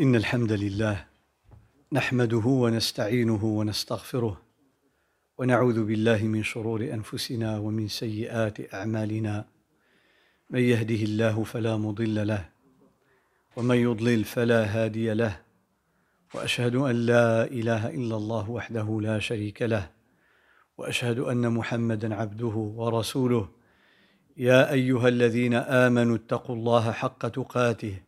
إن الحمد لله نحمده ونستعينه ونستغفره ونعوذ بالله من شرور أنفسنا ومن سيئات أعمالنا. من يهده الله فلا مضل له ومن يضلل فلا هادي له وأشهد أن لا إله إلا الله وحده لا شريك له وأشهد أن محمدا عبده ورسوله. يا أيها الذين آمنوا اتقوا الله حق تقاته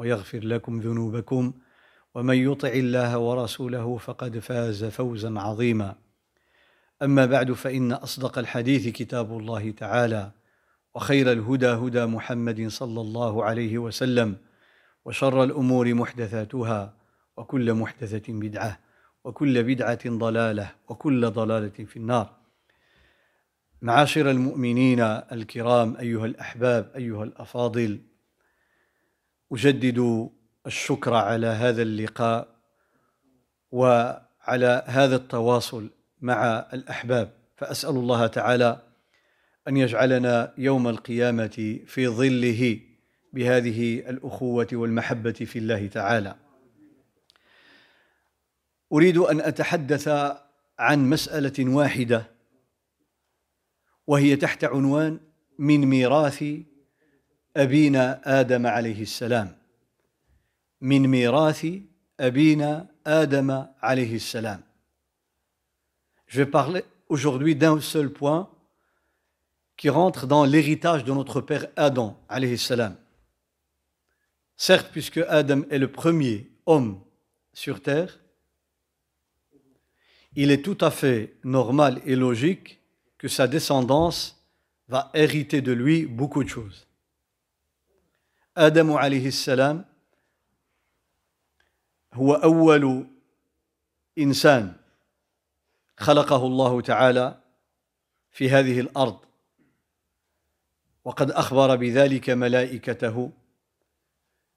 ويغفر لكم ذنوبكم ومن يطع الله ورسوله فقد فاز فوزا عظيما. أما بعد فإن أصدق الحديث كتاب الله تعالى وخير الهدى هدى محمد صلى الله عليه وسلم وشر الأمور محدثاتها وكل محدثة بدعة وكل بدعة ضلالة وكل ضلالة في النار. معاشر المؤمنين الكرام أيها الأحباب أيها الأفاضل أجدد الشكر على هذا اللقاء وعلى هذا التواصل مع الأحباب. فأسأل الله تعالى أن يجعلنا يوم القيامة في ظله بهذه الأخوة والمحبة في الله تعالى. أريد أن أتحدث عن مسألة واحدة وهي تحت عنوان من ميراث ابينا ادم عليه السلام من ميراث ابينا ادم عليه السلام Je vais parler aujourd'hui d'un seul point qui rentre dans l'héritage de notre père Adam, alayhi salam. Certes, puisque Adam est le premier homme sur terre, il est tout à fait normal et logique que sa descendance va hériter de lui beaucoup de choses. آدم عليه السلام هو أول إنسان خلقه الله تعالى في هذه الأرض وقد أخبر بذلك ملائكته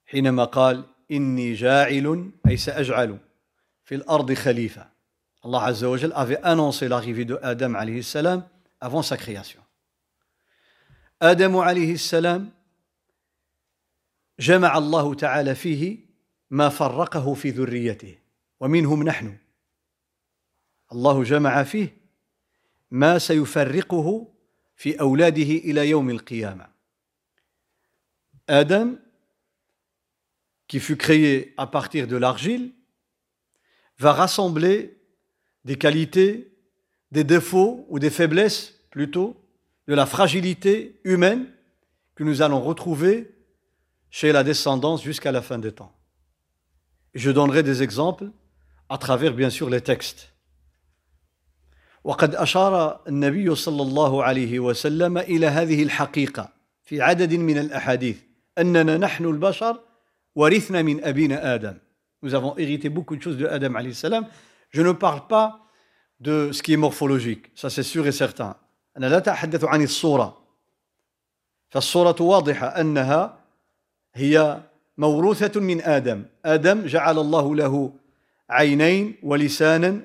حينما قال إني جاعل أي سأجعل في الأرض خليفة الله عز وجل أفي أنونسي l'arrivée de آدم عليه السلام avant sa création. Adam عليه السلام جمع الله تعالى فيه ما فرقه في ذريته ومنهم نحن الله جمع فيه ما سيفرقه في أولاده إلى يوم القيامة Adam qui fut créé à partir de l'argile, va rassembler des qualités, des défauts ou des faiblesses plutôt, de la fragilité humaine que nous allons retrouver chez la descendance jusqu'à la fin des temps. Je donnerai des exemples à travers bien sûr les textes. وقد أشار النبي صلى الله عليه وسلم إلى هذه الحقيقة في عدد من الأحاديث أننا نحن البشر ورثنا من أبينا آدم Nous avons hérité beaucoup de choses de Adam alayhi salam. Je ne parle pas de ce qui est morphologique, ça c'est sûr et certain. أنا لا أتحدث عن الصورة. فالصورة واضحة أنها هي موروثة من آدم. آدم جعل الله له عينين ولسانا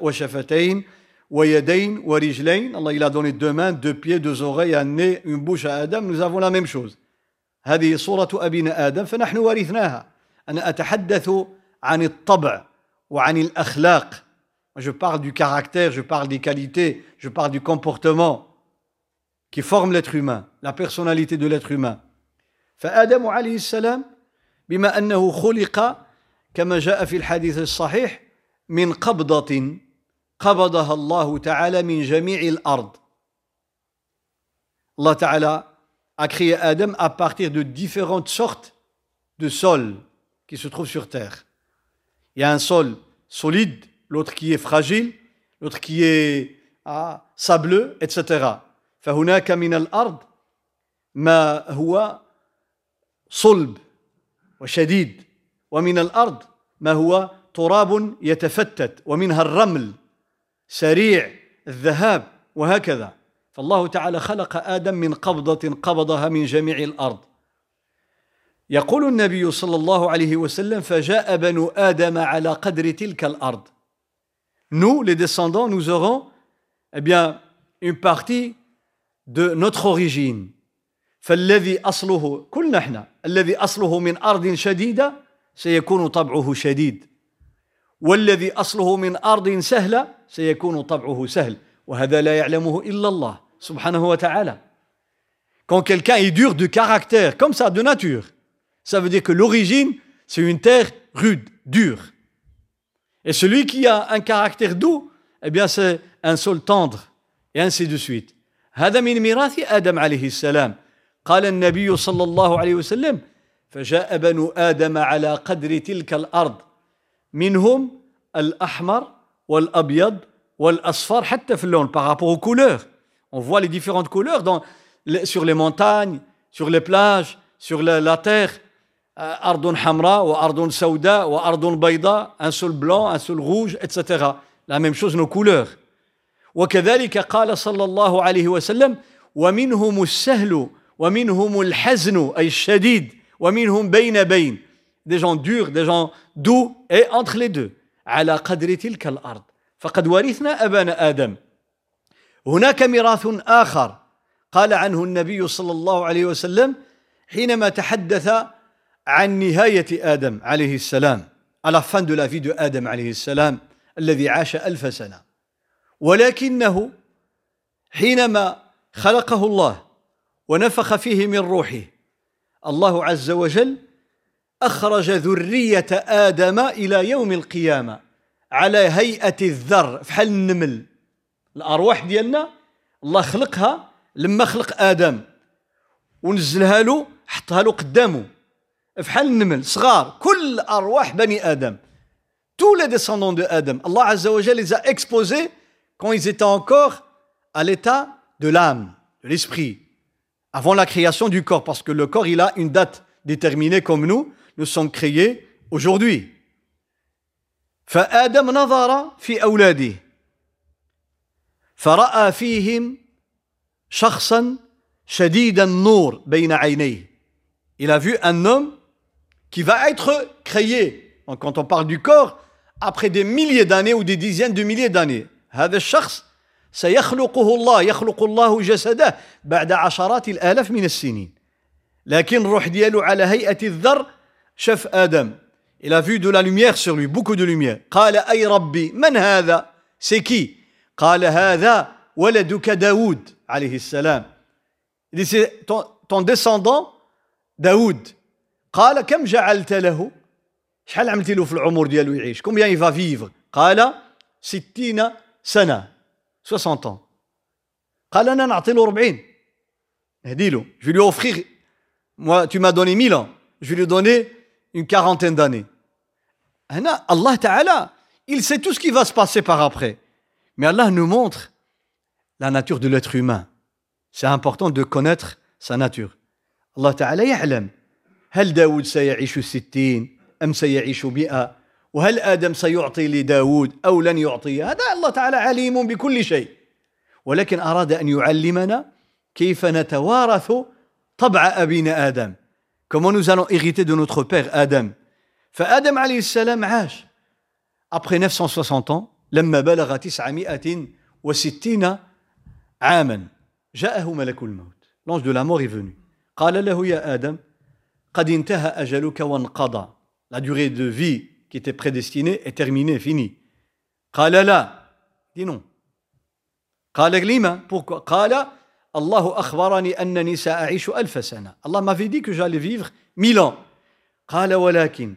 وشفتين ويدين ورجلين. Allah il a donné deux mains deux pieds deux oreilles un nez une bouche آدم nous la même chose هذه صورة أبينا آدم فنحن ورثناها. أنا أتحدث عن الطبع وعن الأخلاق. Je parle du caractère, je parle des qualités, je parle du comportement qui forme l'être humain, la personnalité de l'être humain. فآدم عليه السلام بما أنه خلق كما جاء في الحديث الصحيح من قبضة قبضها الله تعالى من جميع الأرض الله تعالى a créé Adam à partir de différentes sortes de sols qui se trouvent sur terre. Il y a un sol solide, l'autre qui est fragile, l'autre qui est ah, sableux, etc. فهناك من الأرض ما هو صلب وشديد ومن الأرض ما هو تراب يتفتت ومنها الرمل سريع الذهاب وهكذا. فالله تعالى خلق آدم من قبضة قبضها من جميع الأرض. يقول النبي صلى الله عليه وسلم فجاء بنو آدم على قدر تلك الأرض. Nous, les descendants, nous aurons eh une partie de notre origine. فالذي أصله كلنا إحنا الذي أصله من أرض شديدة سيكون طبعه شديد والذي أصله من أرض سهلة سيكون طبعه سهل وهذا لا يعلمه إلا الله سبحانه وتعالى Quand quelqu'un est dur de caractère, comme ça, de nature, ça veut dire que l'origine, c'est une terre rude, dure. Et celui qui a un caractère doux, eh bien, c'est un sol tendre, et ainsi de suite. هذا من ميراث آدم عليه السلام قال النبي صلى الله عليه وسلم فجاء بنو آدم على قدر تلك الأرض منهم الأحمر والأبيض والأصفر حتى في اللون par rapport aux couleurs. On voit les différentes couleurs dans, sur les montagnes sur les plages sur la, أرض حمراء وأرض سوداء وأرض بيضاء un seul blanc un seul rouge etc la même chose nos couleurs. وكذلك قال صلى الله عليه وسلم ومنهم السهل ومنهم الحزن أي الشديد ومنهم بين بين des gens durs des gens doux et entre les deux على قدر تلك الأرض. فقد ورثنا أبانا آدم. هناك ميراث آخر. قال عنه النبي صلى الله عليه وسلم حينما تحدث عن نهاية آدم عليه السلام à la fin de la vie de Adam عليه السلام الذي عاش ألف سنة. ولكنه حينما خلقه الله ونفخ فيه من روحه. الله عز وجل أخرج ذرية آدم إلى يوم القيامة على هيئة الذر فحال النمل. الأرواح ديالنا الله خلقها لما خلق آدم. ونزلها له حطها له قدامه. فحال النمل صغار كل أرواح بني آدم. tous les descendants de Adam Allah Azza wa les a exposés quand ils étaient encore à l'état de l'âme, de l'esprit, avant la création du corps, parce que le corps, il a une date déterminée comme nous, nous sommes créés aujourd'hui. فآدم نظر في أولاده فرأى فيهم شخصا شديد النور بين عينيه. Il a vu un homme qui va être créé. Donc quand on parle du corps, après des milliers d'années ou des dizaines de milliers d'années, هذا الشخص سيخلقه الله يخلق الله جسده بعد عشرات الآلاف من السنين لكن الروح ديالو على هيئة الذر شاف آدم a vu de la lumière sur lui, beaucoup de lumière. قال أي ربي من هذا؟ C'est؟ قال هذا ولدك داود عليه السلام. Il dit c'est ton, descendant داود. قال كم جعلت له؟ شحال عملتي له في العمر ديالو يعيش؟ Combien il va vivre؟ قال ستين سنة 60 ans قال أنا نعطي له 40 هدي له je vais lui offrir moi tu m'as donné 1000 ans je vais lui donner une quarantaine d'années هنا الله تعالى il sait tout ce qui va se passer par après mais Allah nous montre la nature de l'être humain c'est important de connaître sa nature الله تعالى يعلم هل داود سيعيش ستين أم سيعيش مئة وهل آدم سيعطي لداود أو لن يعطي؟ هذا الله تعالى عليم بكل شيء. ولكن أراد أن يعلمنا كيف نتوارث طبع أبينا آدم. Comment nous allons hériter de notre père آدم فآدم عليه السلام عاش. Après 960 ans لما بلغ 960 عاما جاءه ملك الموت. L'ange de la mort est venu. قال له يا آدم قد انتهى أجلك وانقضى. La durée de vie qui était prédestiné est terminé, fini. قال لا dit non. قال لما pourquoi? قال الله أخبرني أنني سأعيش ألف سنة الله m'avait dit que j'allais vivre mille ans. قال ولكن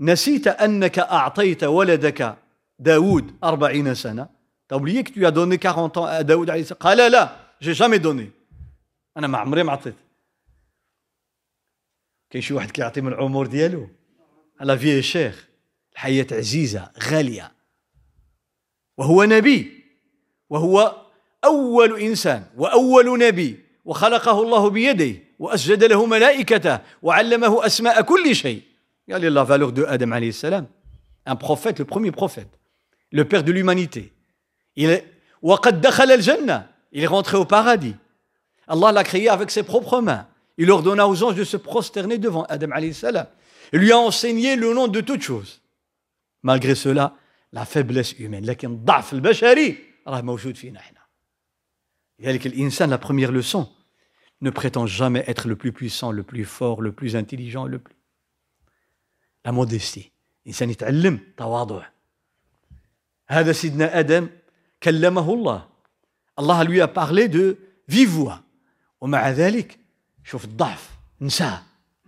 نسيت أنك أعطيت ولدك داود أربعين سنة T'as oublié que tu as donné 40 ans à Daoud عليه السلام قال لا j'ai jamais donné. أنا ما عمري ما عطيت كاين شي واحد كيعطي من العمر ديالو على فيه الشيخ الحياة عزيزة غالية وهو نبي وهو أول إنسان وأول نبي وخلقه الله بيديه وأسجد له ملائكته وعلمه أسماء كل شيء Regardez la valeur de Adam alayhi salam. Un prophète, le premier prophète, le père de l'humanité. Il est, il est rentré au paradis. Allah l'a créé avec ses propres mains. Il ordonna aux anges de se prosterner devant Adam alayhi salam. Il lui a enseigné le nom de toutes choses. Malgré cela, la faiblesse humaine, لكن الضعف البشري راه موجود فينا احنا. لذلك الإنسان la première leçon ne prétend jamais être le plus puissant, le plus fort, le plus intelligent, le plus. La modestie. الإنسان يتعلم تواضع. هذا سيدنا آدم كلمه الله. Allah lui a parlé de vive voix. ومع ذلك شوف الضعف نساه.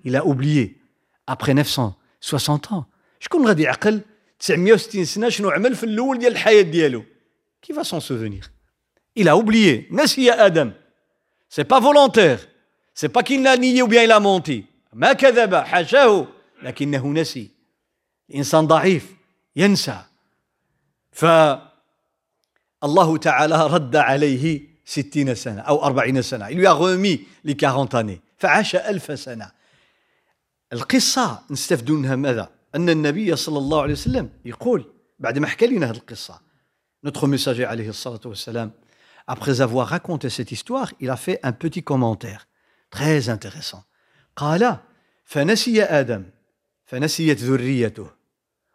Il a oublié. Après 960 ans. شكون غادي يعقل 960 سنة شنو عمل في الأول ديال الحياة ديالو. Va s'en souvenir Il a oublié. نسي pas volontaire. C'est pas qu'il l'a nié ou bien il a menti. ما كذب حاشاه لكنه نسي. إنسان ضعيف ينسى. فالله تعالى رد عليه ستين سنة أو أربعين سنة. Il lui a remis les 40 années. فعاش ألف سنة. القصة نستفد منها ماذا؟ أن النبي صلى الله عليه وسلم يقول بعد ما حكى لنا هذه القصة notre messager عليه الصلاة والسلام après avoir raconté cette histoire il a fait un petit commentaire très intéressant قال فنسي آدم فنسيت ذريته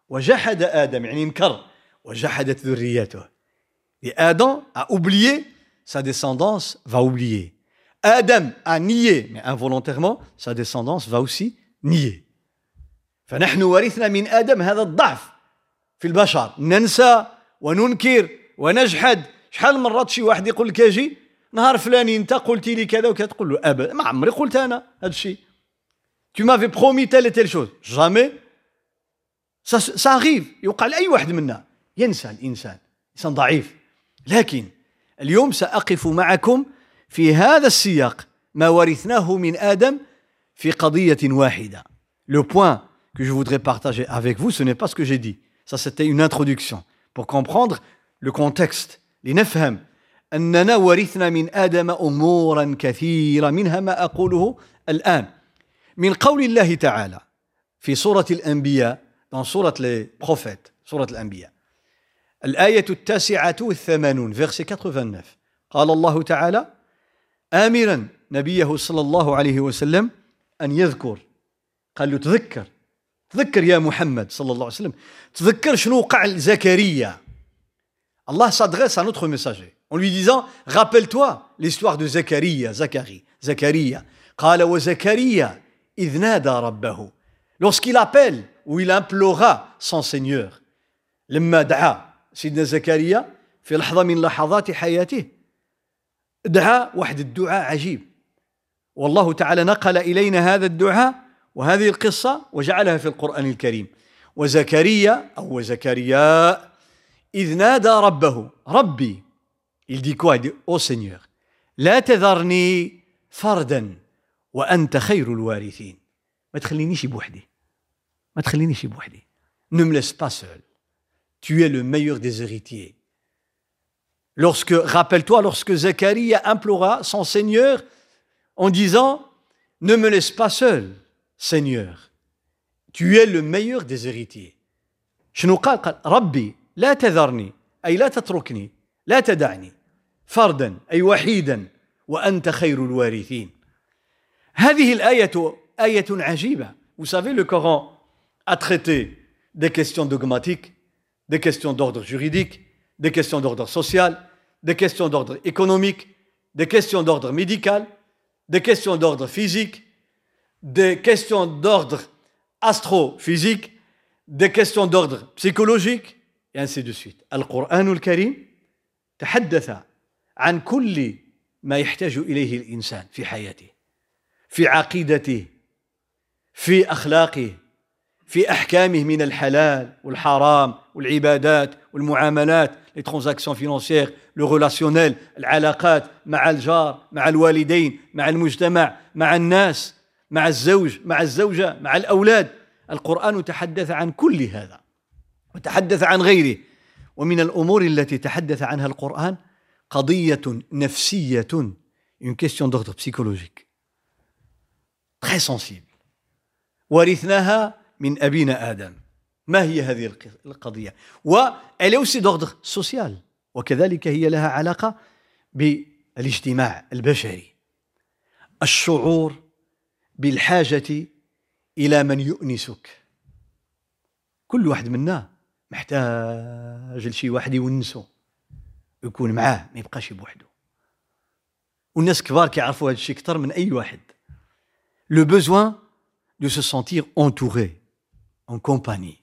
وجحد آدم يعني انكر وجحدت ذريته. لآدم a أوبليي سا descendance فا أوبليي آدم a nié mais involontairement sa descendance va aussi nier. فنحن ورثنا من آدم هذا الضعف في البشر. ننسى وننكر ونجحد. شحال مرات شي واحد يقول لك أجي نهار فلاني أنت قلتي لي كذا وكذا. تقول له ابدا ما عمري قلت أنا هذا الشيء. Tu m'avais promis telle et telle chose. Jamais. Ça, ça arrive. يوقع لأي واحد منا. ينسى الإنسان. إنسان ضعيف. لكن اليوم سأقف معكم في هذا السياق. ما ورثناه من آدم في قضية واحدة. Le point que je voudrais partager avec vous ce n'est pas ce que j'ai dit. Ça c'était une introduction. Pour comprendre le contexte لنفهم أننا ورثنا من آدم أمورا كثيرة. منها ما أقوله الآن. من قول الله تعالى في سورة الأنبياء dans سورة les prophètes سورة الأنبياء. الآية التاسعة والثمانون verset 89 قال الله تعالى آمرا نبيه صلى الله عليه وسلم أن يذكر. قال له تذكر. تذكر يا محمد صلى الله عليه وسلم. تذكر شنو وقع لزكريا. Allah s'adresse à notre messager en lui disant Rappelle-toi l'histoire de Zacharia, Zacharie, Zacharia. قال وزكريا إذ نادى ربه. Lorsqu'il appelle ou il implora son Seigneur. لما دعا سيدنا زكريا في لحظة من لحظات حياته. دعا واحد الدعاء عجيب. والله تعالى نقل إلينا هذا الدعاء وهذه القصة وجعلها في القرآن الكريم. وزكريا أو زكريا إذ نادى ربه ربي il dit quoi? Il dit ô Seigneur لا تذرني فردا وأنت خير الوارثين. ما تخلينيش بوحدي ما تخلينيش بوحدي. Ne me laisse pas seul. Tu es le meilleur des héritiers. Lorsque rappelle-toi lorsque Zacharie implora son Seigneur en disant ne me laisse pas seul Seigneur tu es le meilleur des héritiers شنو قال قال ربي لا تذرني أي لا تتركني لا تدعني فردا أي وحيدا وأنت خير الوارثين هذه الآية آية عجيبة Vous savez, le Coran a traité des questions dogmatiques, des questions d'ordre juridique, des questions d'ordre social, des questions d'ordre économique, des questions d'ordre médical, des questions d'ordre physique, des questions d'ordre astrophysique, des questions d'ordre psychologique, et ainsi de suite. القرآن الكريم تحدث عن كل ما يحتاج إليه الإنسان في حياته في عقيدته في أخلاقه في أحكامه من الحلال والحرام والعبادات والمعاملات les transactions financières le relationnel العلاقات مع الجار مع الوالدين مع المجتمع مع الناس مع الزوج مع الزوجة مع الأولاد القرآن تحدث عن كل هذا وتحدث عن غيره ومن الأمور التي تحدث عنها القرآن قضية نفسية une question d'ordre psychologique. Très sensible. ورثناها من أبينا آدم ما هي هذه القضية؟ وإلي أوسي دوغدغ سوسيال وكذلك هي لها علاقة بالاجتماع البشري. الشعور بالحاجة إلى من يؤنسك. كل واحد منا محتاج لشي واحد يونسو يكون معاه ما يبقاش بوحده والناس كبار كيعرفوا هذا الشيء أكثر من أي واحد. لو besoin de se sentir entouré en compagnie.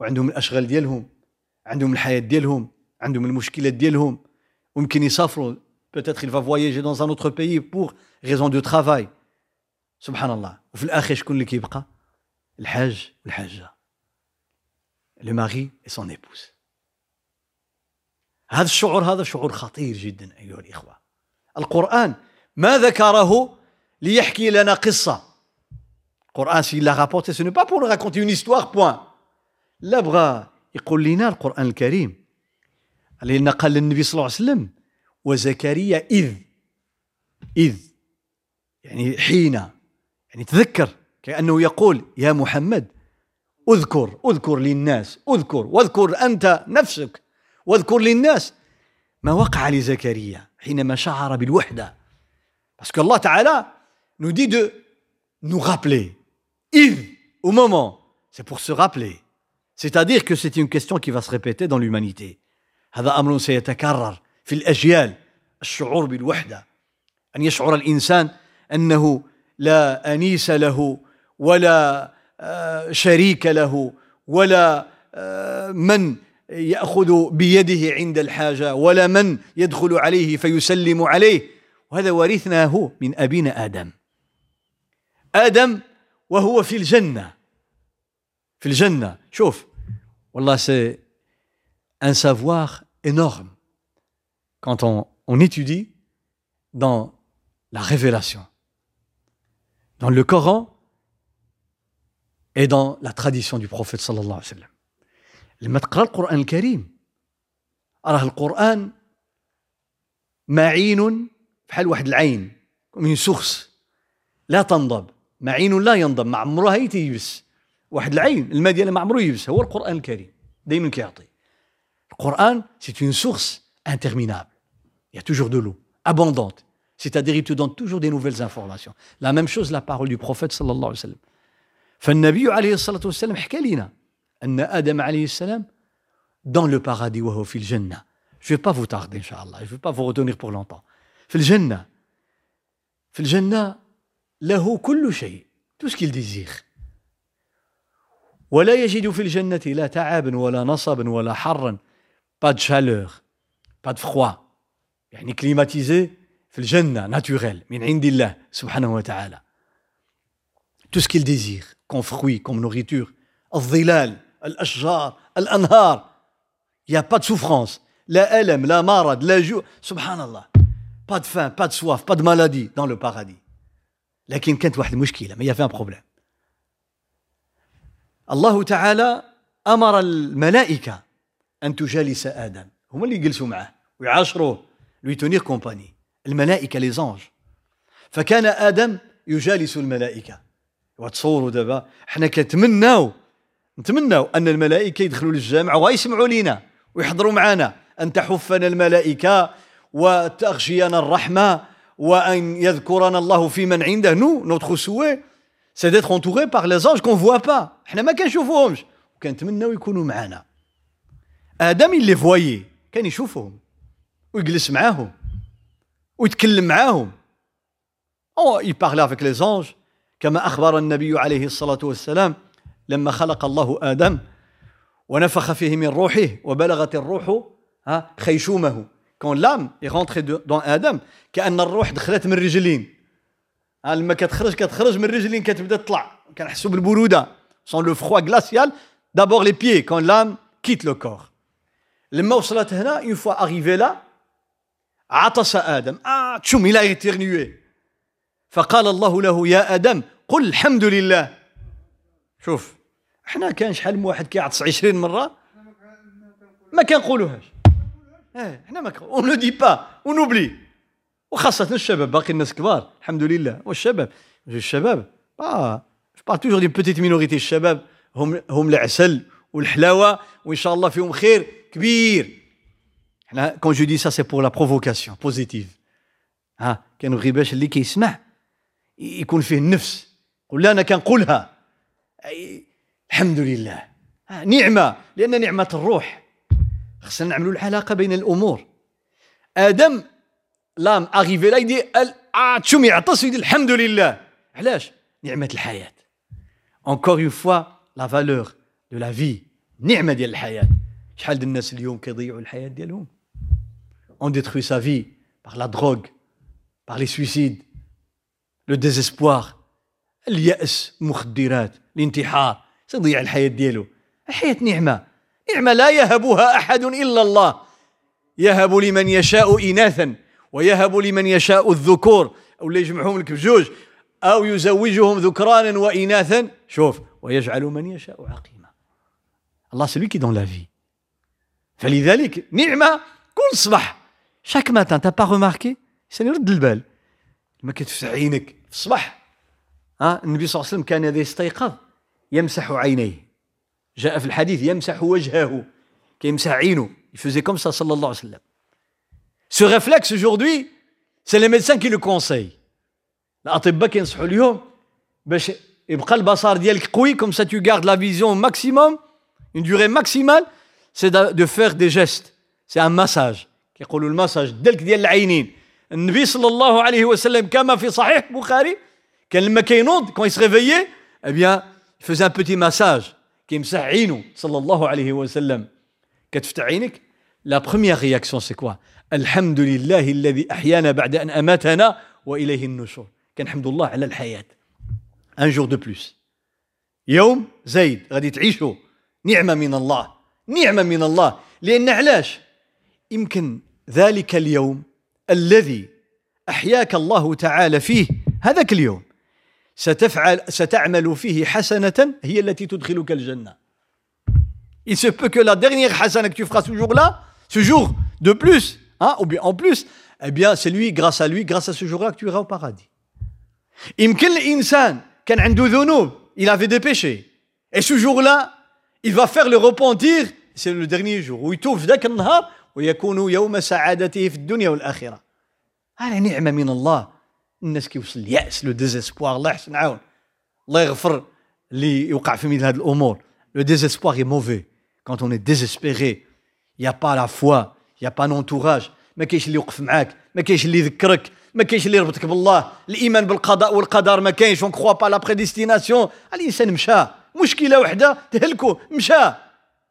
وعندهم الأشغال ديالهم عندهم الحياة ديالهم عندهم المشكلات ديالهم. ويمكن يسافروا peut-être il va voyager dans un autre pour raison de travail. سبحان الله. وفي الآخر شكون اللي كيبقى؟ الحاج والحاجة. le mari et son épouse هذا الشعور هذا شعور خطير جدا أيها الإخوة. القرآن ما ذكره ليحكي لنا قصة. القرآن s'il a rapporté c'est pas pour raconter une histoire point là بغى يقول لنا القرآن الكريم. لأن قال للنبي صلى الله عليه وسلم وزكريا اذ إذ يعني حين يعني تذكر كأنه يقول يا محمد أذكر أذكر للناس أذكر واذكر أنت نفسك واذكر للناس. ما وقع لزكريا حينما شعر بالوحدة. باسكو الله تعالى nous dit de nous إذ au moment. C'est pour se rappeler. C'est-à-dire que c'est une question qui va se répéter dans l'humanité. هذا أمر سيتكرر في الأجيال. الشعور بالوحدة. أن يشعر الإنسان أنه لا أنيس له ولا شريك له ولا من يأخذ بيده عند الحاجة ولا من يدخل عليه فيسلم عليه. وهذا ورثناه من أبينا آدم. آدم وهو في الجنة. في الجنة. شوف والله سي ان سافوار énorme quand on, on étudie dans la révélation dans le Coran et dans la tradition du prophète صلى الله عليه وسلم لما تقرا القران الكريم راه القران معين بحال واحد العين من سخس لا تنضب معين لا ينضب ما عمرها يتيبس واحد العين الماء ديالها ما عمره يبس هو القران الكريم دائما كيعطي القران سي اون سورس interminable il y a toujours de l'eau abondante c'est-à-dire il te donne toujours des nouvelles informations la même chose la parole du prophète صلى الله عليه وسلم فالنبي عليه الصلاة والسلام حكى لنا أن آدم عليه السلام dans le paradis وهو في الجنة je vais pas vous tarder إن شاء الله je vais pas vous retenir pour longtemps في الجنة في الجنة له كل شيء tout ce qu'il désire ولا يجد في الجنة لا تعب ولا نصب ولا حر. pas de chaleur pas de froid يعني climatisé في الجنة naturel من عند الله سبحانه وتعالى. tout ce qu'il désire comme fruits comme nourriture الظلال الأشجار الأنهار. y a pas de souffrance لا ألم لا مرض لا جوع سبحان الله pas de faim pas de soif pas de maladie dans le paradis لكن كانت واحد المشكلة mais y avait un problème الله تعالى أمر الملائكة أن تجالس آدم. هما اللي يجلسوا معه ويعاشروه lui tenir compagnie. الملائكة les anges. فكان آدم يجالس الملائكة. وتصوروا دابا حنا كنتمناو نتمناو أن الملائكة يدخلوا للجامع ويسمعوا لينا ويحضروا معنا. أن تحفنا الملائكة وتغشينا الرحمة وأن يذكرنا الله في من عنده. nous notre souhait c'est d'être entourés par les anges qu'on voit pas حنا ما كنشوفوهمش وكنتمناو يكونوا معنا آدم il les voyait كان يشوفهم ويجلس معاهم ويتكلم معاهم où il parlait avec les anges كما أخبر النبي عليه الصلاة والسلام لما خلق الله آدم ونفخ فيه من روحه وبلغت الروح خيشومه quand l'âme est rentrée dans آدم كان الروح دخلت من الرجلين لما كتخرج كتخرج من الرجلين كتبدا تطلع. كنحسوا بالبروده. Sens le froid glacial, d'abord les pieds quand l'âme quitte le corps. لما وصلت هنا une fois arrivé là عطس آدم. ah Adam a éternué فقال الله له يا آدم قل الحمد لله. شوف إحنا كان شحال من واحد كيعطس 20 مرة؟ ما كنقولوهاش. آه إحنا mais on ne dit pas on oublie وخاصة الشباب باقي الناس كبار الحمد لله. والشباب الشباب آه pas toujours des petites minorités الشباب هم هم العسل والحلاوة وإن شاء الله فيهم خير كبير. حنا quand je dis ça c'est pour la provocation positive ها كنبغي باش اللي كيسمع يكون فيه النفس. قول لا أنا كنقولها. الحمد لله. نعمة لأن نعمة الروح. خصنا نعملوا العلاقة بين الأمور. آدم لام أغيفي لا يدي تشوم يعطس ويدي الحمد لله. علاش؟ نعمة الحياة. Encore une fois la valeur de la vie. نعمة ديال الحياة. شحال ديال الناس اليوم كيضيعوا الحياة ديالهم؟ On détruit sa vie par la drogue par les suicides. Le désespoir اليأس المخدرات الانتحار. سيضيع الحياة ديالو. الحياة نعمة. نعمة لا يهبها أحد إلا الله. يهب لمن يشاء إناثا. ويهب لمن يشاء الذكور أو اللي يجمعهم لك بجوج أو يزوجهم ذكرانا وإناثا شوف ويجعل من يشاء عقيما. الله celui qui dans la فلذلك نعمة كل صباح. شاك ماتان تا با سني رد البال ما كتفتح عينك في الصباح. ها النبي صلى الله عليه وسلم كان إذا استيقظ. يمسح عينيه. جاء في الحديث يمسح وجهه. كيمسح عينه. Comme ça صلى الله عليه وسلم. Ce réflexe aujourd'hui c'est les médecins qui le conseillent. الاطباء كينصحوا اليوم باش يبقى البصر ديالك قوي comme ça tu gardes la vision maximum une durée maximale c'est de faire des gestes. C'est un massage. كيقولوا المساج دلك ديال العينين النبي صلى الله عليه وسلم كما في صحيح البخاري كان لما كينوض quand il se réveillait eh bien il faisait un petit massage كيمسح عينه صلى الله عليه وسلم كتفتح عينك la première réaction c'est quoi الحمد لله الذي أحيانا بعد ان اماتنا واليه النشور كنحمد الله على الحياة un jour de plus يوم زايد غادي تعيشوا نعمه من الله نعمه من الله لأن علاش يمكن ذلك اليوم الذي احياك الله تعالى فيه هذاك اليوم ستفعل ستعمل فيه حسنة هي التي تدخلك الجنة Il se peut que la dernière hasana que tu feras ce jour-là, ce jour de plus, hein, ou bien en plus, eh bien c'est lui, grâce à lui, grâce à ce jour-là que tu iras au paradis. يمكن الإنسان كان عنده ذنوب, il avait des péchés. Et ce jour-là, il va faire le repentir, c'est le dernier jour, où il توفى ذاك النهار ويكون يوم سعادته في الدنيا والآخرة. هذه نعمة من الله الناس كيوصل الياس le désespoir الله يحسن العون الله يغفر اللي يوقع في مثل هذه الأمور le désespoir est mauvais quand on désespère y a pas la foi y a pas l'entourage ما كاينش اللي يوقف معاك ما كاينش اللي يذكرك ما كاينش اللي يربطك بالله. الإيمان بالقضاء والقدر ما كاينش on croit pas la prédestination الإنسان مشى مشكلة وحدة تهلكو مشى.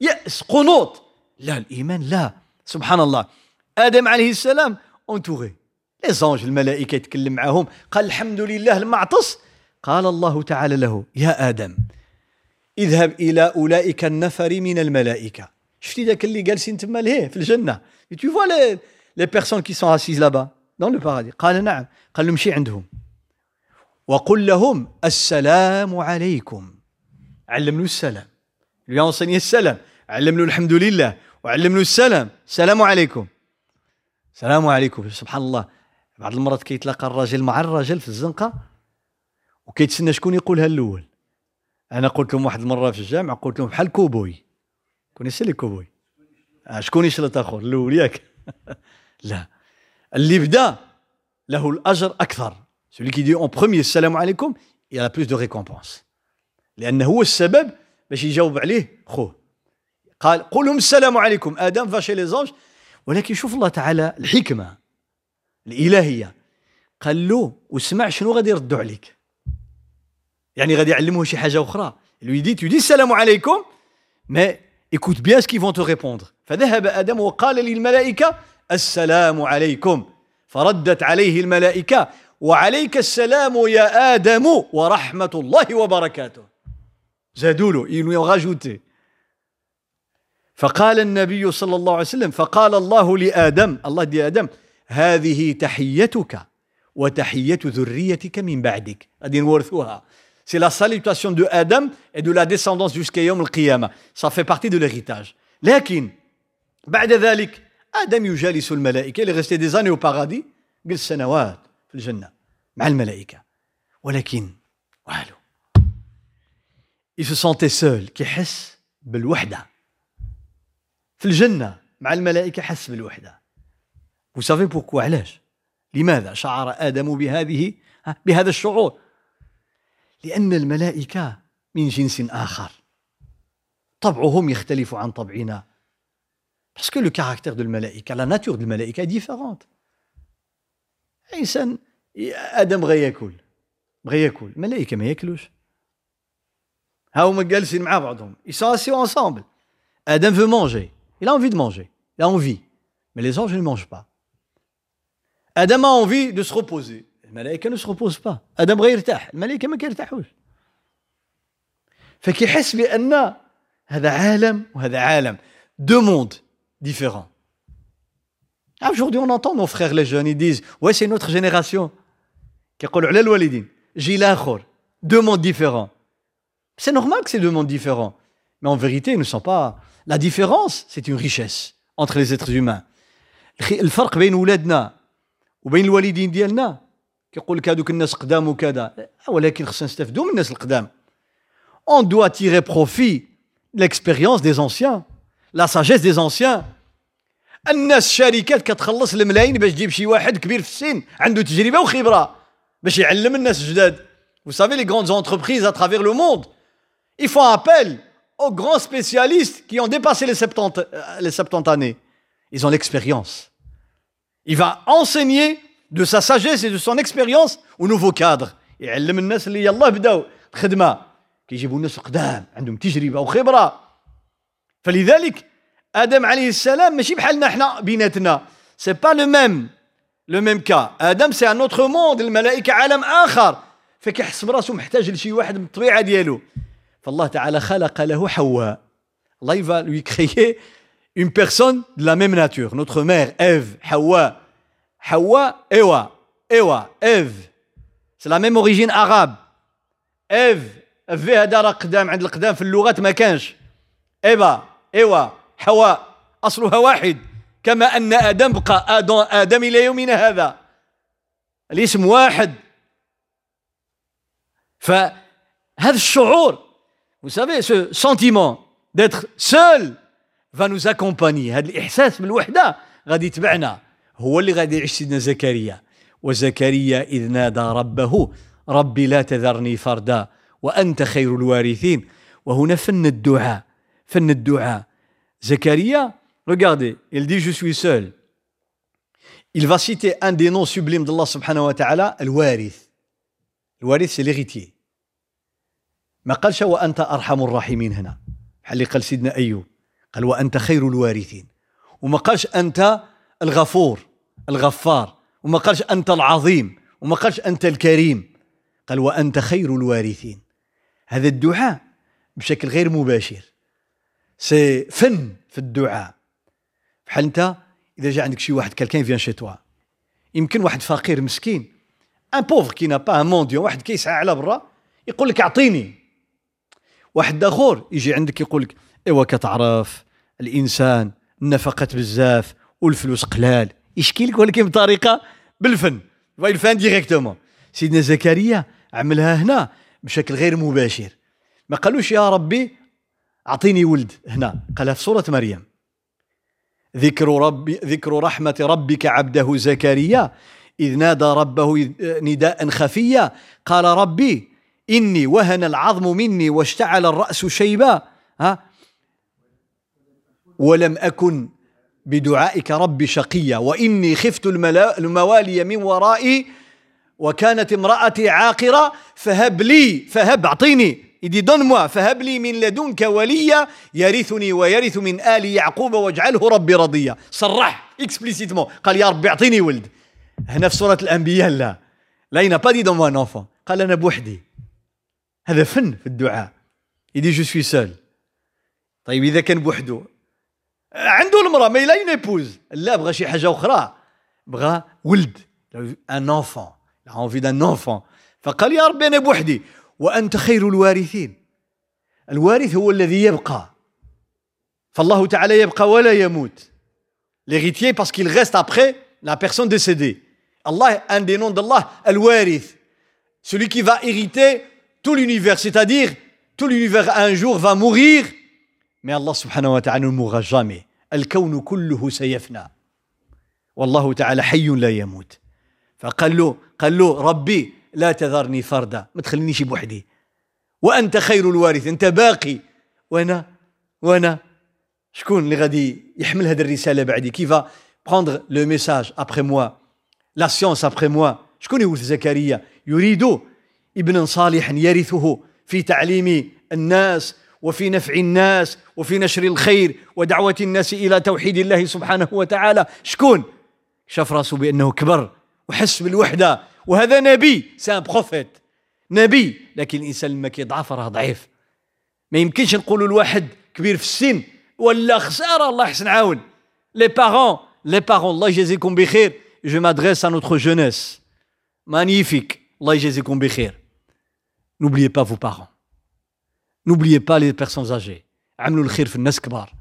يأس قنوط. لا الإيمان لا. سبحان الله. آدم عليه السلام entouré les anges الملائكة يتكلم معاهم قال الحمد لله المعطس. قال الله تعالى له يا آدم اذهب إلى أولئك النفر من الملائكة. شفتي ذاك اللي جالسين تما لهيه في الجنه tu vois les les personnes qui sont assises là-bas dans le paradis. قال نعم قال له امشي عندهم وقل لهم السلام عليكم. علم له السلام a enseigné السلام علم له الحمد لله. وعلم له السلام. السلام عليكم. السلام عليكم. سبحان الله. بعض المرات كيتلاقى الراجل مع الراجل في الزنقة وكيتسنى شكون يقولها الأول. أنا قلت لهم واحد المره في الجامع قلت لهم بحال كوبوي. كونيسي لي كوبوي. آه شكون يشلط اخر الأول ياك. لا. اللي بدا له الأجر أكثر. Celui qui dit en السلام عليكم il a plus de récompense. لأنه هو السبب باش يجاوب عليه خوه. قال قول لهم السلام عليكم. آدم فاشي لي زونج ولكن شوف الله تعالى الحكمة الإلهية. قال له واسمع شنو غادي يردوا عليك. يعني غادي يعلمه شي حاجة أخرى. Lui dit tu dis السلام عليكم mais écoute bien ce qu'ils vont te répondre. فذهب آدم وقال للملائكه السلام عليكم. فردت عليه الملائكه وعليك السلام يا آدم ورحمه الله وبركاته. زادوا ils lui ont rajouté. فقال النبي صلى الله عليه وسلم فقال الله لآدم الله دي آدم هذه تحيتك وتحية ذريتك من بعدك. غادي نورثوها. C'est la salutation de Adam et de la descendance jusqu'à Yom al-Qiyamah. Ça fait partie de l'héritage. لكن بعد ذلك آدم يجالس الملائكة. Il est resté des années au paradis. جلس سنوات في الجنة مع الملائكة. ولكن والو. Il se sentait seul. كيحس بالوحدة. في الجنة مع الملائكة حس بالوحدة. Vous savez pourquoi علاش؟ لماذا شعر آدم بهذه بهذا الشعور؟ لأن الملائكة من جنس آخر طبعهم يختلف عن طبعنا parce que le caractère de الملائكة la nature de الملائكة est différente إنسان آدم بغى ياكل بغى ياكل الملائكة ما ياكلوش ها هما جالسين مع بعضهم ils sont assis ensemble Adam veut manger il a envie de manger il a envie mais les anges ne mangent pas Adam a envie de se reposer الملائكه ne se repose pas ادم غير يرتاح الملائكه ما كيرتاحوش فكيحس بان هذا عالم وهذا عالم دو موند ديفيرون Aujourd'hui, on entend nos frères les jeunes, ils disent Ouais, c'est notre génération. كيقولوا على الوالدين جيل آخر deux mondes différents. C'est normal que c'est deux mondes différents. Mais en vérité, ils ne sont pas. La différence, c'est une richesse entre les êtres humains. الفرق بين ولادنا وبين الوالدين ديالنا كيقول لك هذوك الناس قدام وكذا ولكن خصنا نستافدوا من الناس القدام on doit tirer profit de l'expérience des anciens la sagesse des anciens الناس شركات كتخلص الملايين باش تجيب شي واحد كبير في السن عنده تجربه وخبره باش يعلم الناس الجداد Vous savez, les grandes entreprises à travers le monde, ils font appel aux grands spécialistes qui ont dépassé les 70, les 70 années. Ils ont l'expérience. Il va enseigner sagesse et de son expérience au nouveau cadre. يعلم الناس اللي يلاه بداو الخدمة. كيجيبوا الناس القدام عندهم تجربة وخبرة. فلذلك آدم عليه السلام ماشي بحالنا إحنا بيناتنا. سي با لو ميم le même qu'Adam c'est un autre monde الملائكة عالم آخر. فكيحس براسو محتاج لشي واحد من الطبيعه ديالو. فالله تعالى خلق له حواء. الله il va lui créer une personne de la même nature. Notre mère Ève Hawa Hawa, Ewa. Ewa, Eve. C'est la même origine arabe. Eve. فيها دار قدام عند القدام في اللغات ما كانش إيبا إيوا حواء أصلها واحد كما أن آدم بقى آدم آدم إلى يومنا هذا الاسم واحد فهذا الشعور vous savez ce sentiment d'être seul va nous accompagner هذا الإحساس بالوحدة غادي يتبعنا هو اللي غادي يعيش سيدنا زكريا. وزكريا إذ نادى ربه ربي لا تذرني فردا وأنت خير الوارثين. وهنا فن الدعاء فن الدعاء. زكريا regardez il dit je suis seul. Il va citer un des noms sublimes d'Allah subhanahu wa ta'ala الوارث الوارث c'est l'héritier. ما قالش وأنت أرحم الراحمين هنا بحال اللي قال سيدنا أيوب قال وأنت خير الوارثين وما قالش أنت الغفور الغفار. وما قالش أنت العظيم وما قالش أنت الكريم. قال وأنت خير الوارثين. هذا الدعاء بشكل غير مباشر. c'est فن في الدعاء. بحال أنت إذا جا عندك شي واحد quelqu'un vient chez toi. يمكن واحد فقير مسكين un pauvre qui passe un mendiant واحد كيسعى على برا يقول لك أعطيني. واحد آخر يجي عندك يقول لك إيوا كتعرف الإنسان نفقت بزاف والفلوس قلال. يشكي لك ولكن بطريقه بالفن. الفن ديريكتومون. سيدنا زكريا عملها هنا بشكل غير مباشر. ما قالوش يا ربي أعطيني ولد هنا. قالها في سورة مريم. ذكر ربي ذكر رحمة ربك عبده زكريا. إذ نادى ربه نداء خفيا. قال ربي إني وهن العظم مني واشتعل الرأس شيبا. ها؟ ولم أكن بدعائك رب شقيا وإني خفت الموالي من ورائي وكانت امرأتي عاقرة فهب لي فهب أعطيني il dit donne فهب لي من لدنك وليا يرثني ويرث من آل يعقوب واجعله ربي رضيا. صرح explicitement قال يا ربي أعطيني ولد. هنا في سورة الأنبياء لا. l'a pas dit donne-moi un enfant قال أنا بوحدي. هذا فن في الدعاء. Dit je suis seul. طيب إذا كان بوحده عنده المرأة mais l'a une épouse لا بغى شي حاجة أخرى. بغى ولد. un enfant l'a envie d'un enfant فقال يا ربي أنا بوحدي. وأنت خير الوارثين. الوارث هو الذي يبقى. فالله تعالى يبقى ولا يموت. l'héritier parce qu'il reste après la personne décédée الله un des noms الله الوارث celui qui va hériter tout l'univers c'est-à-dire tout l'univers un jour va mourir mais تعالى ne mourra jamais الكون كله سيفنى والله تعالى حي لا يموت فقال له قال له ربي لا تذرني فردا ما تخلينيش بوحدي وانت خير الوارث انت باقي وأنا وأنا شكون اللي غادي يحمل هذه الرساله بعدي كيف prendre le message après moi? La science après moi? شكون يورث زكريا يريد ابنا صالحا يرثه في تعليم الناس وفي نفع الناس وفي نشر الخير ودعوة الناس إلى توحيد الله سبحانه وتعالى. شكون؟ شاف راسه بأنه كبر وحس بالوحدة. وهذا نبي. سان بروفيت نبي. لكن الإنسان لما كيضعف راه ضعيف. ما يمكنش نقولوا الواحد كبير في السن ولا خسارة. الله يحسن عاون. لي بارون لي بارون الله يجازيكم بخير. جو مادريس à notre jeunesse. Magnifique. الله يجازيكم بخير. N'oubliez pas vos parents. n'oubliez pas les personnes âgées عملوا الخير في الناس كبار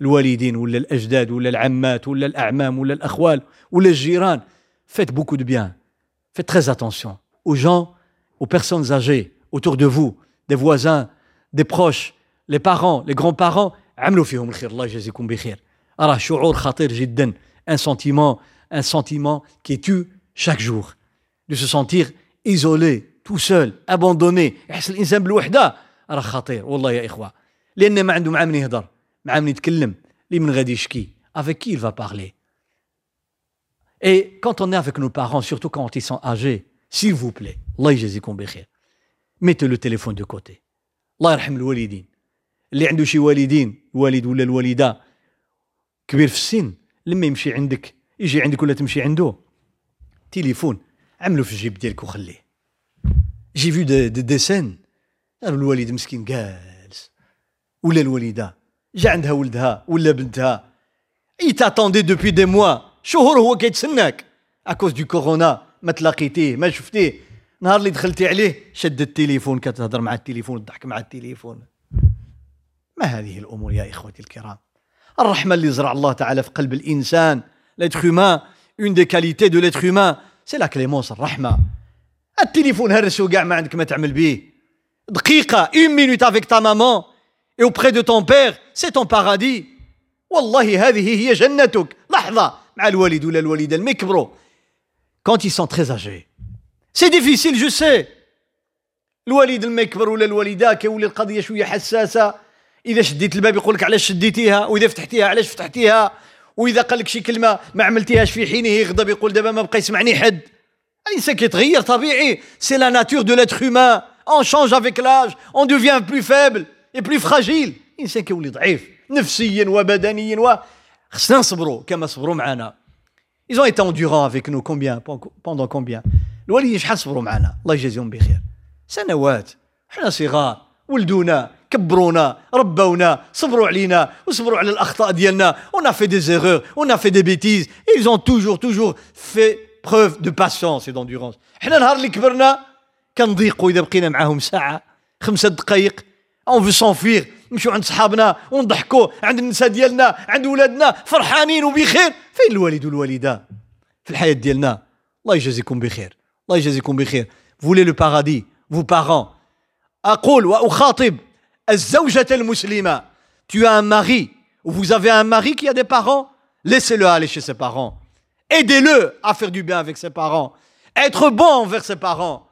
الوالدين ولا الاجداد ولا العمات ولا الاعمام ولا الاخوال ولا الجيران faites beaucoup de bien faites très attention aux gens aux personnes âgées autour de vous des voisins des proches les parents les grands-parents عملوا فيهم الخير الله يجازيكم بخير راه شعور خطير جدا un sentiment un sentiment qui tue chaque jour de se sentir isolé tout seul abandonné يحس الانسان بالوحده راه خطير والله يا إخوة. لأن ما عنده مع من يهضر مع من يتكلم لي من غادي يشكي. Il va parler et quand on est avec nos parents surtout quand ils sont âgés s'il vous plaît الله يجازيكم بخير mettez le téléphone de côté. الله يرحم الوالدين اللي عنده شي والدين الوالد ولا الوالدة كبير في السن لما يمشي عندك يجي عندك ولا تمشي عنده تليفون عملو في الجيب ديالك وخليه. j'ai vu des, des dessins الوالد مسكين جالس. ولا الوالدة جا عندها ولدها ولا بنتها. il t'attendait depuis des mois شهور هو كيتسناك. اكوز دو كورونا ما تلاقيتيه ما شفتيه. نهار اللي دخلتي عليه شد التليفون كتهضر مع التليفون تضحك مع التليفون. ما هذه الأمور يا إخوتي الكرام؟ الرحمة اللي زرع الله تعالى في قلب الإنسان. L'être humain une des qualités de l'être humain c'est la clémence الرحمة. التليفون هرسو كاع ما عندك ما تعمل به. دقيقة une minute avec ta maman et auprès de ton père c'est ton paradis. والله هذه هي جنتك. لحظة. مع الوالد ولا الوالدة لما يكبروا quand ils sont très âgés. C'est difficile je sais. الوالد لما يكبر ولا الوالدة كيولي القضية شوية حساسة. إذا شديت الباب يقول لك علاش شديتيها وإذا فتحتيها علاش فتحتيها. وإذا قال لك شي كلمة ما عملتيهاش في حينه يغضب يقول دابا ما بقى يسمعني حد. الانسان كيتغير طبيعي. c'est la nature de l'être humain on change avec l'âge on devient plus faible اي بلو فراجيل الانسان كيولي ضعيف نفسيا وبدنيا و خصنا نصبروا كما صبروا معنا ils ont été endurants avec nous combien pendant combien? الوالدين شحال صبروا معنا الله يجازيهم بخير سنوات حنا صغار ولدونا كبرونا ربونا صبروا علينا وصبروا على الاخطاء ديالنا on a fait des erreurs on a fait des bêtises ils ont toujours toujours fait preuve de patience et d'endurance. حنا نهار اللي كبرنا كنضيقوا اذا بقينا معاهم ساعة خمسة دقائق on veut s'enfuir نمشيو عند صحابنا ونضحكوا عند النساء ديالنا عند ولادنا فرحانين وبخير. فين الوالد والوالدة؟ في الحياة ديالنا. الله يجازيكم بخير. الله يجازيكم بخير. voulez le paradis vos parents أقول وأخاطب الزوجة المسلمة. Tu as un mari. Ou vous avez un mari qui a des parents? Laissez-le aller chez ses parents. Aidez-le à faire du bien avec ses parents. Être bon envers ses parents.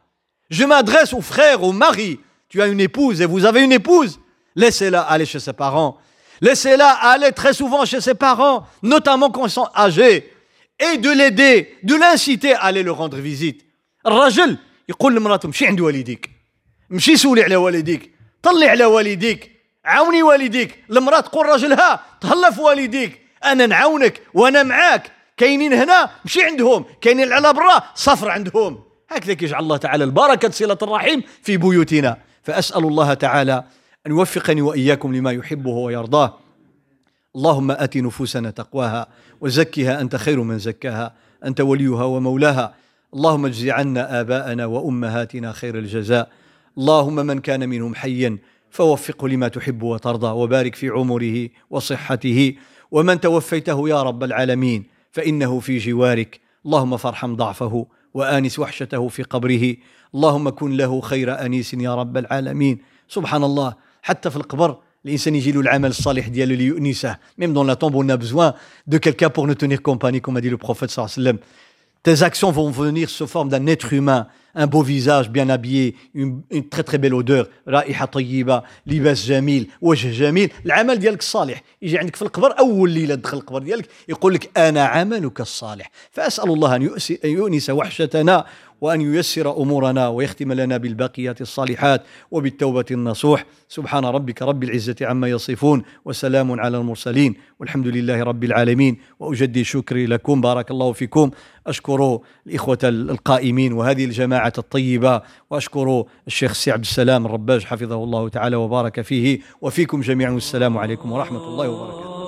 je m'adresse aux frères aux maris tu as une épouse et vous avez une épouse laissez-la aller chez ses parents laissez-la aller très souvent chez ses parents notamment quand ils sont âgés et de l'aider de l'inciter à aller le rendre visite الرجل يقول لمراته مشي عند والديك مشي سولي على والديك طلي على والديك عاوني والديك المراه تقول راجلها تهلا في والديك انا نعاونك وانا معاك كاينين هنا مشي عندهم كاينين على برا صفر عندهم هكذا يجعل الله تعالى البركة صلة الرحم في بيوتنا. فأسأل الله تعالى أن يوفقني وإياكم لما يحبه ويرضاه. اللهم آت نفوسنا تقواها وزكها أنت خير من زكاها أنت وليها ومولاها. اللهم اجز عنا آباءنا وأمهاتنا خير الجزاء. اللهم من كان منهم حيا فوفقه لما تحب وترضى وبارك في عمره وصحته. ومن توفيته يا رب العالمين فإنه في جوارك. اللهم فارحم ضعفه وآنس وحشته في قبره. اللهم كن له خير أنيس يا رب العالمين. سبحان الله حتى في القبر الإنسان يجي له العمل الصالح ديالو ليؤنسه. même dans la tombe on de quelqu'un pour nous tenir compagnie comme a dit le prophète صلى الله عليه وسلم tes actions vont venir sous forme d'un être humain un beau visage bien habillé une, une très très belle odeur. رائحه طيبه لباس جميل وجه جميل العمل ديالك الصالح يجي عندك في القبر اول ليله تدخل القبر ديالك يقول لك أنا عملك الصالح فاسال الله ان يؤنس وحشتنا وأن ييسر أمورنا ويختم لنا بالباقيات الصالحات وبالتوبة النصوح. سبحان ربك رب العزة عما يصفون وسلام على المرسلين. والحمد لله رب العالمين. وأجدي شكري لكم. بارك الله فيكم. أشكر الإخوة القائمين وهذه الجماعة الطيبة. وأشكر الشيخ سي عبد السلام الرباج حفظه الله تعالى وبارك فيه. وفيكم جميعا. والسلام عليكم ورحمة الله وبركاته.